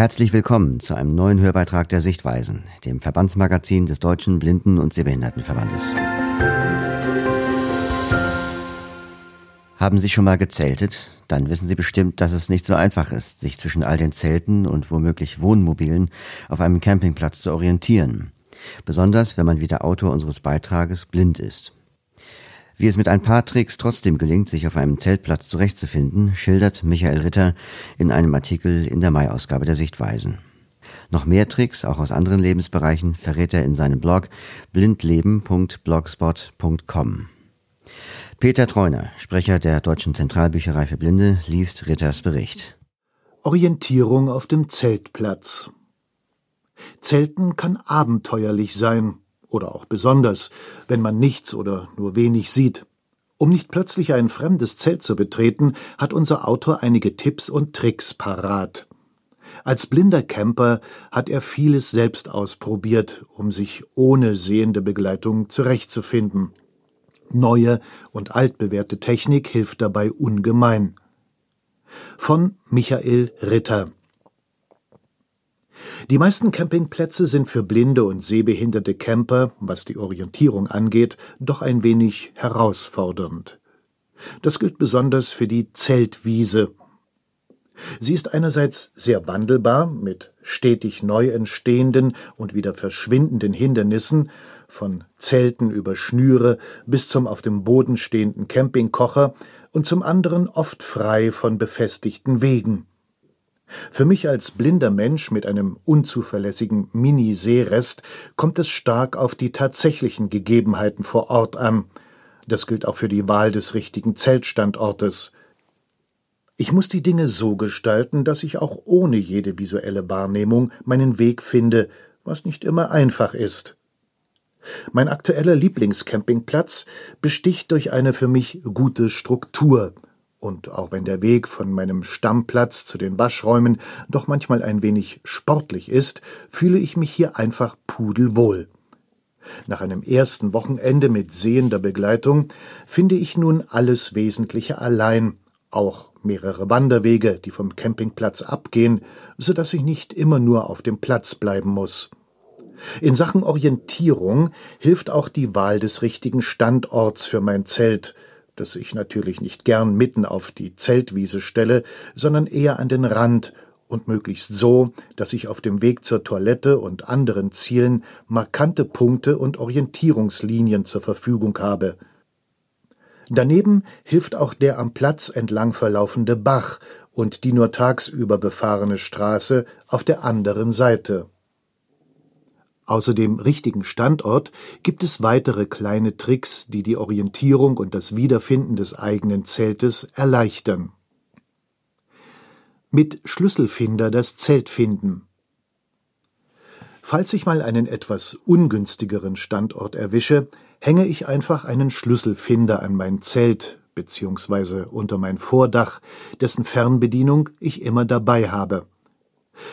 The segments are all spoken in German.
Herzlich willkommen zu einem neuen Hörbeitrag der Sichtweisen, dem Verbandsmagazin des Deutschen Blinden- und Sehbehindertenverbandes. Haben Sie schon mal gezeltet? Dann wissen Sie bestimmt, dass es nicht so einfach ist, sich zwischen all den Zelten und womöglich Wohnmobilen auf einem Campingplatz zu orientieren. Besonders, wenn man wie der Autor unseres Beitrages blind ist. Wie es mit ein paar Tricks trotzdem gelingt, sich auf einem Zeltplatz zurechtzufinden, schildert Michael Ritter in einem Artikel in der Mai-Ausgabe der Sichtweisen. Noch mehr Tricks, auch aus anderen Lebensbereichen, verrät er in seinem Blog blindleben.blogspot.com. Peter Treuner, Sprecher der Deutschen Zentralbücherei für Blinde, liest Ritters Bericht. Orientierung auf dem Zeltplatz. Zelten kann abenteuerlich sein, oder auch besonders, wenn man nichts oder nur wenig sieht. Um nicht plötzlich ein fremdes Zelt zu betreten, hat unser Autor einige Tipps und Tricks parat. Als blinder Camper hat er vieles selbst ausprobiert, um sich ohne sehende Begleitung zurechtzufinden. Neue und altbewährte Technik hilft dabei ungemein. Von Michael Ritter die meisten Campingplätze sind für blinde und sehbehinderte Camper, was die Orientierung angeht, doch ein wenig herausfordernd. Das gilt besonders für die Zeltwiese. Sie ist einerseits sehr wandelbar, mit stetig neu entstehenden und wieder verschwindenden Hindernissen, von Zelten über Schnüre bis zum auf dem Boden stehenden Campingkocher, und zum anderen oft frei von befestigten Wegen. Für mich als blinder Mensch mit einem unzuverlässigen Mini-Sehrest kommt es stark auf die tatsächlichen Gegebenheiten vor Ort an. Das gilt auch für die Wahl des richtigen Zeltstandortes. Ich muss die Dinge so gestalten, dass ich auch ohne jede visuelle Wahrnehmung meinen Weg finde, was nicht immer einfach ist. Mein aktueller Lieblingscampingplatz besticht durch eine für mich gute Struktur – und auch wenn der Weg von meinem Stammplatz zu den Waschräumen doch manchmal ein wenig sportlich ist, fühle ich mich hier einfach pudelwohl. Nach einem ersten Wochenende mit sehender Begleitung finde ich nun alles Wesentliche allein, auch mehrere Wanderwege, die vom Campingplatz abgehen, so dass ich nicht immer nur auf dem Platz bleiben muss. In Sachen Orientierung hilft auch die Wahl des richtigen Standorts für mein Zelt, das ich natürlich nicht gern mitten auf die Zeltwiese stelle, sondern eher an den Rand und möglichst so, dass ich auf dem Weg zur Toilette und anderen Zielen markante Punkte und Orientierungslinien zur Verfügung habe. Daneben hilft auch der am Platz entlang verlaufende Bach und die nur tagsüber befahrene Straße auf der anderen Seite. Außer dem richtigen Standort gibt es weitere kleine Tricks, die die Orientierung und das Wiederfinden des eigenen Zeltes erleichtern. Mit Schlüsselfinder das Zelt finden. Falls ich mal einen etwas ungünstigeren Standort erwische, hänge ich einfach einen Schlüsselfinder an mein Zelt bzw. unter mein Vordach, dessen Fernbedienung ich immer dabei habe.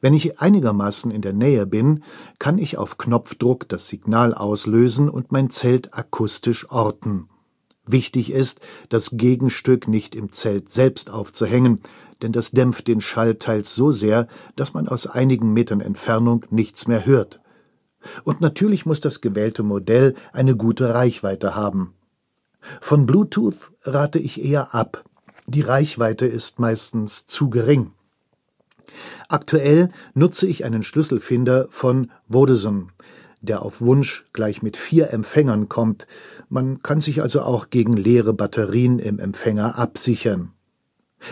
Wenn ich einigermaßen in der Nähe bin, kann ich auf Knopfdruck das Signal auslösen und mein Zelt akustisch orten. Wichtig ist, das Gegenstück nicht im Zelt selbst aufzuhängen, denn das dämpft den Schall teils so sehr, dass man aus einigen Metern Entfernung nichts mehr hört. Und natürlich muss das gewählte Modell eine gute Reichweite haben. Von Bluetooth rate ich eher ab. Die Reichweite ist meistens zu gering. Aktuell nutze ich einen Schlüsselfinder von Vodafone, der auf Wunsch gleich mit vier Empfängern kommt. Man kann sich also auch gegen leere Batterien im Empfänger absichern.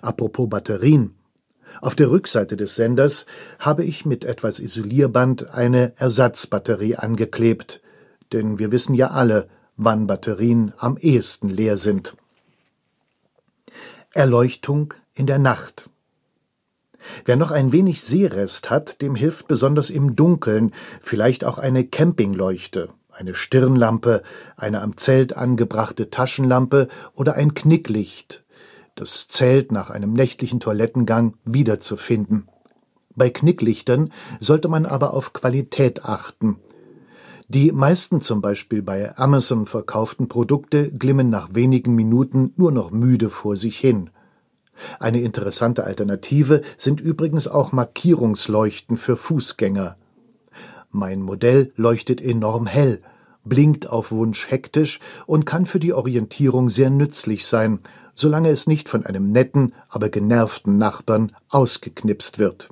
Apropos Batterien. Auf der Rückseite des Senders habe ich mit etwas Isolierband eine Ersatzbatterie angeklebt, denn wir wissen ja alle, wann Batterien am ehesten leer sind. Erleuchtung in der Nacht. Wer noch ein wenig Sehrest hat, dem hilft besonders im Dunkeln vielleicht auch eine Campingleuchte, eine Stirnlampe, eine am Zelt angebrachte Taschenlampe oder ein Knicklicht, das Zelt nach einem nächtlichen Toilettengang wiederzufinden. Bei Knicklichtern sollte man aber auf Qualität achten. Die meisten zum Beispiel bei Amazon verkauften Produkte glimmen nach wenigen Minuten nur noch müde vor sich hin. Eine interessante Alternative sind übrigens auch Markierungsleuchten für Fußgänger. Mein Modell leuchtet enorm hell, blinkt auf Wunsch hektisch und kann für die Orientierung sehr nützlich sein, solange es nicht von einem netten, aber genervten Nachbarn ausgeknipst wird.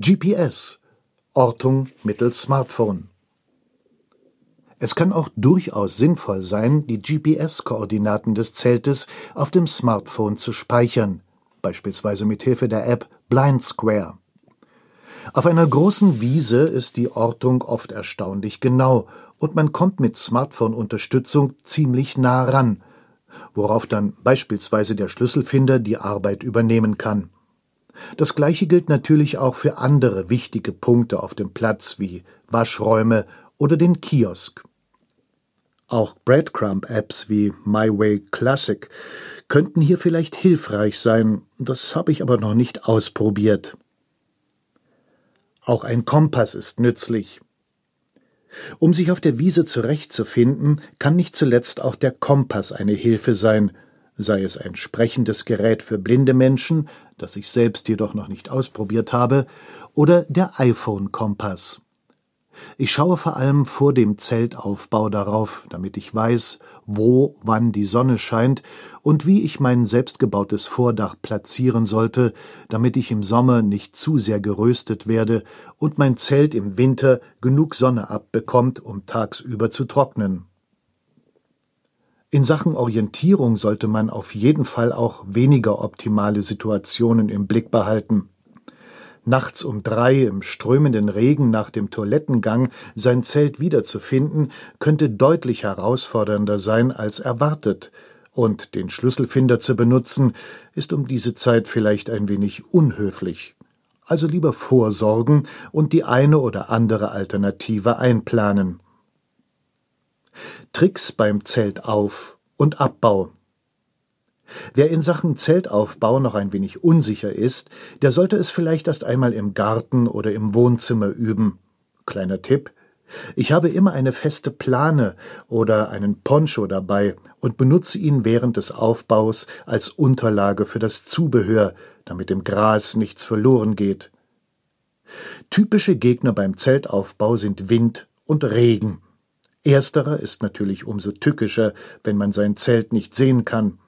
GPS Ortung mittels Smartphone es kann auch durchaus sinnvoll sein, die GPS-Koordinaten des Zeltes auf dem Smartphone zu speichern, beispielsweise mit Hilfe der App Blind Square. Auf einer großen Wiese ist die Ortung oft erstaunlich genau und man kommt mit Smartphone-Unterstützung ziemlich nah ran, worauf dann beispielsweise der Schlüsselfinder die Arbeit übernehmen kann. Das gleiche gilt natürlich auch für andere wichtige Punkte auf dem Platz wie Waschräume oder den Kiosk. Auch Breadcrumb-Apps wie MyWay Classic könnten hier vielleicht hilfreich sein, das habe ich aber noch nicht ausprobiert. Auch ein Kompass ist nützlich. Um sich auf der Wiese zurechtzufinden, kann nicht zuletzt auch der Kompass eine Hilfe sein, sei es ein sprechendes Gerät für blinde Menschen, das ich selbst jedoch noch nicht ausprobiert habe, oder der iPhone-Kompass. Ich schaue vor allem vor dem Zeltaufbau darauf, damit ich weiß, wo wann die Sonne scheint und wie ich mein selbstgebautes Vordach platzieren sollte, damit ich im Sommer nicht zu sehr geröstet werde und mein Zelt im Winter genug Sonne abbekommt, um tagsüber zu trocknen. In Sachen Orientierung sollte man auf jeden Fall auch weniger optimale Situationen im Blick behalten nachts um drei im strömenden Regen nach dem Toilettengang sein Zelt wiederzufinden, könnte deutlich herausfordernder sein als erwartet, und den Schlüsselfinder zu benutzen, ist um diese Zeit vielleicht ein wenig unhöflich. Also lieber vorsorgen und die eine oder andere Alternative einplanen. Tricks beim Zeltauf und Abbau Wer in Sachen Zeltaufbau noch ein wenig unsicher ist, der sollte es vielleicht erst einmal im Garten oder im Wohnzimmer üben. Kleiner Tipp. Ich habe immer eine feste Plane oder einen Poncho dabei und benutze ihn während des Aufbaus als Unterlage für das Zubehör, damit im Gras nichts verloren geht. Typische Gegner beim Zeltaufbau sind Wind und Regen. Ersterer ist natürlich umso tückischer, wenn man sein Zelt nicht sehen kann.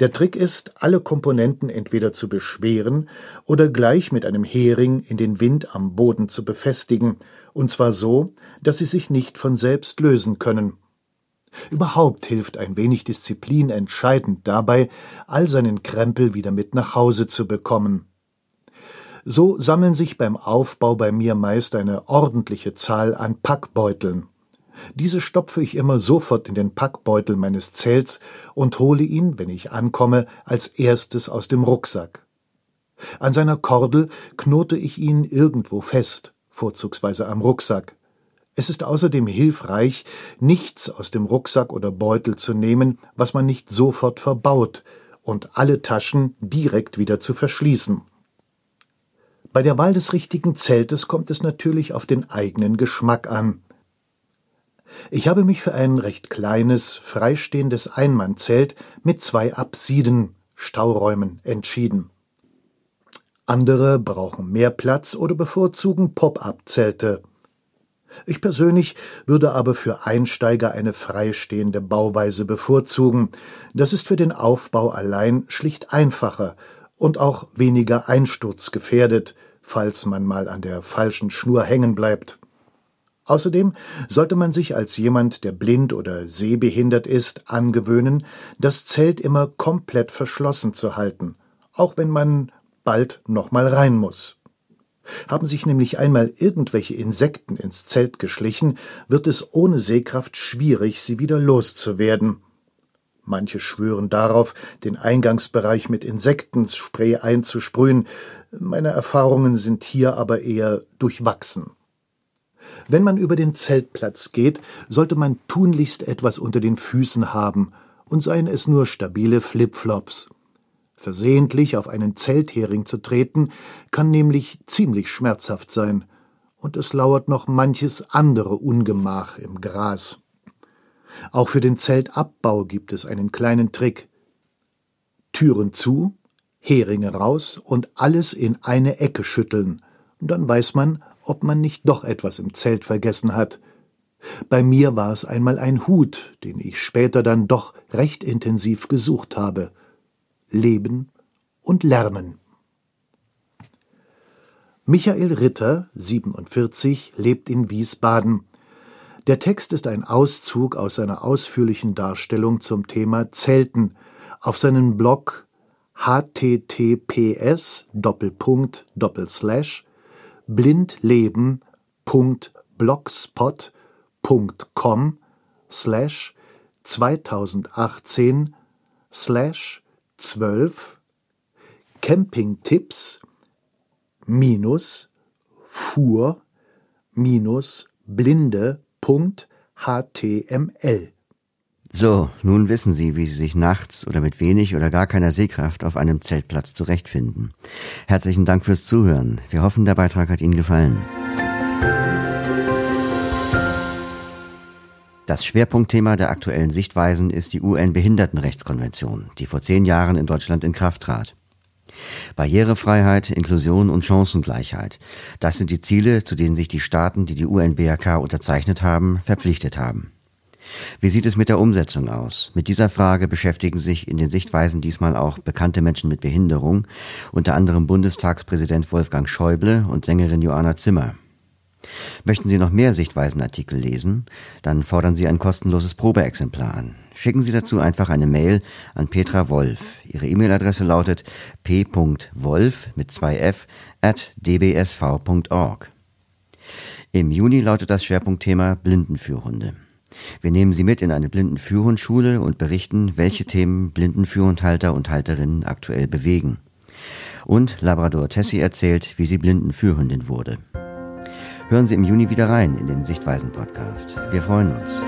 Der Trick ist, alle Komponenten entweder zu beschweren oder gleich mit einem Hering in den Wind am Boden zu befestigen, und zwar so, dass sie sich nicht von selbst lösen können. Überhaupt hilft ein wenig Disziplin entscheidend dabei, all seinen Krempel wieder mit nach Hause zu bekommen. So sammeln sich beim Aufbau bei mir meist eine ordentliche Zahl an Packbeuteln. Diese stopfe ich immer sofort in den Packbeutel meines Zelts und hole ihn, wenn ich ankomme, als erstes aus dem Rucksack. An seiner Kordel knote ich ihn irgendwo fest, vorzugsweise am Rucksack. Es ist außerdem hilfreich, nichts aus dem Rucksack oder Beutel zu nehmen, was man nicht sofort verbaut, und alle Taschen direkt wieder zu verschließen. Bei der Wahl des richtigen Zeltes kommt es natürlich auf den eigenen Geschmack an. Ich habe mich für ein recht kleines, freistehendes Einmannzelt mit zwei Apsiden (Stauräumen) entschieden. Andere brauchen mehr Platz oder bevorzugen Pop-up-Zelte. Ich persönlich würde aber für Einsteiger eine freistehende Bauweise bevorzugen. Das ist für den Aufbau allein schlicht einfacher und auch weniger einsturzgefährdet, falls man mal an der falschen Schnur hängen bleibt Außerdem sollte man sich als jemand, der blind oder sehbehindert ist, angewöhnen, das Zelt immer komplett verschlossen zu halten, auch wenn man bald noch mal rein muss. Haben sich nämlich einmal irgendwelche Insekten ins Zelt geschlichen, wird es ohne Sehkraft schwierig, sie wieder loszuwerden. Manche schwören darauf, den Eingangsbereich mit Insektenspray einzusprühen. Meine Erfahrungen sind hier aber eher durchwachsen. Wenn man über den Zeltplatz geht, sollte man tunlichst etwas unter den Füßen haben, und seien es nur stabile Flipflops. Versehentlich auf einen Zelthering zu treten, kann nämlich ziemlich schmerzhaft sein, und es lauert noch manches andere Ungemach im Gras. Auch für den Zeltabbau gibt es einen kleinen Trick. Türen zu, Heringe raus und alles in eine Ecke schütteln. Dann weiß man, ob man nicht doch etwas im Zelt vergessen hat. Bei mir war es einmal ein Hut, den ich später dann doch recht intensiv gesucht habe. Leben und Lernen. Michael Ritter, 47, lebt in Wiesbaden. Der Text ist ein Auszug aus seiner ausführlichen Darstellung zum Thema Zelten auf seinem Blog https blindleben.blogspot.com slash 2018 slash 12 Campingtipps minus fuhr minus blinde.html. So, nun wissen Sie, wie Sie sich nachts oder mit wenig oder gar keiner Sehkraft auf einem Zeltplatz zurechtfinden. Herzlichen Dank fürs Zuhören. Wir hoffen, der Beitrag hat Ihnen gefallen. Das Schwerpunktthema der aktuellen Sichtweisen ist die UN-Behindertenrechtskonvention, die vor zehn Jahren in Deutschland in Kraft trat. Barrierefreiheit, Inklusion und Chancengleichheit. Das sind die Ziele, zu denen sich die Staaten, die die UN-BRK unterzeichnet haben, verpflichtet haben. Wie sieht es mit der Umsetzung aus? Mit dieser Frage beschäftigen sich in den Sichtweisen diesmal auch bekannte Menschen mit Behinderung, unter anderem Bundestagspräsident Wolfgang Schäuble und Sängerin Joanna Zimmer. Möchten Sie noch mehr Sichtweisenartikel lesen? Dann fordern Sie ein kostenloses Probeexemplar an. Schicken Sie dazu einfach eine Mail an Petra Wolf. Ihre E-Mail-Adresse lautet p.wolf mit zwei f at dbsv.org. Im Juni lautet das Schwerpunktthema Blindenführhunde. Wir nehmen Sie mit in eine Blindenführhundschule und berichten, welche Themen Blindenführhundhalter und Halterinnen aktuell bewegen. Und Labrador Tessie erzählt, wie sie Blindenführhündin wurde. Hören Sie im Juni wieder rein in den Sichtweisen-Podcast. Wir freuen uns.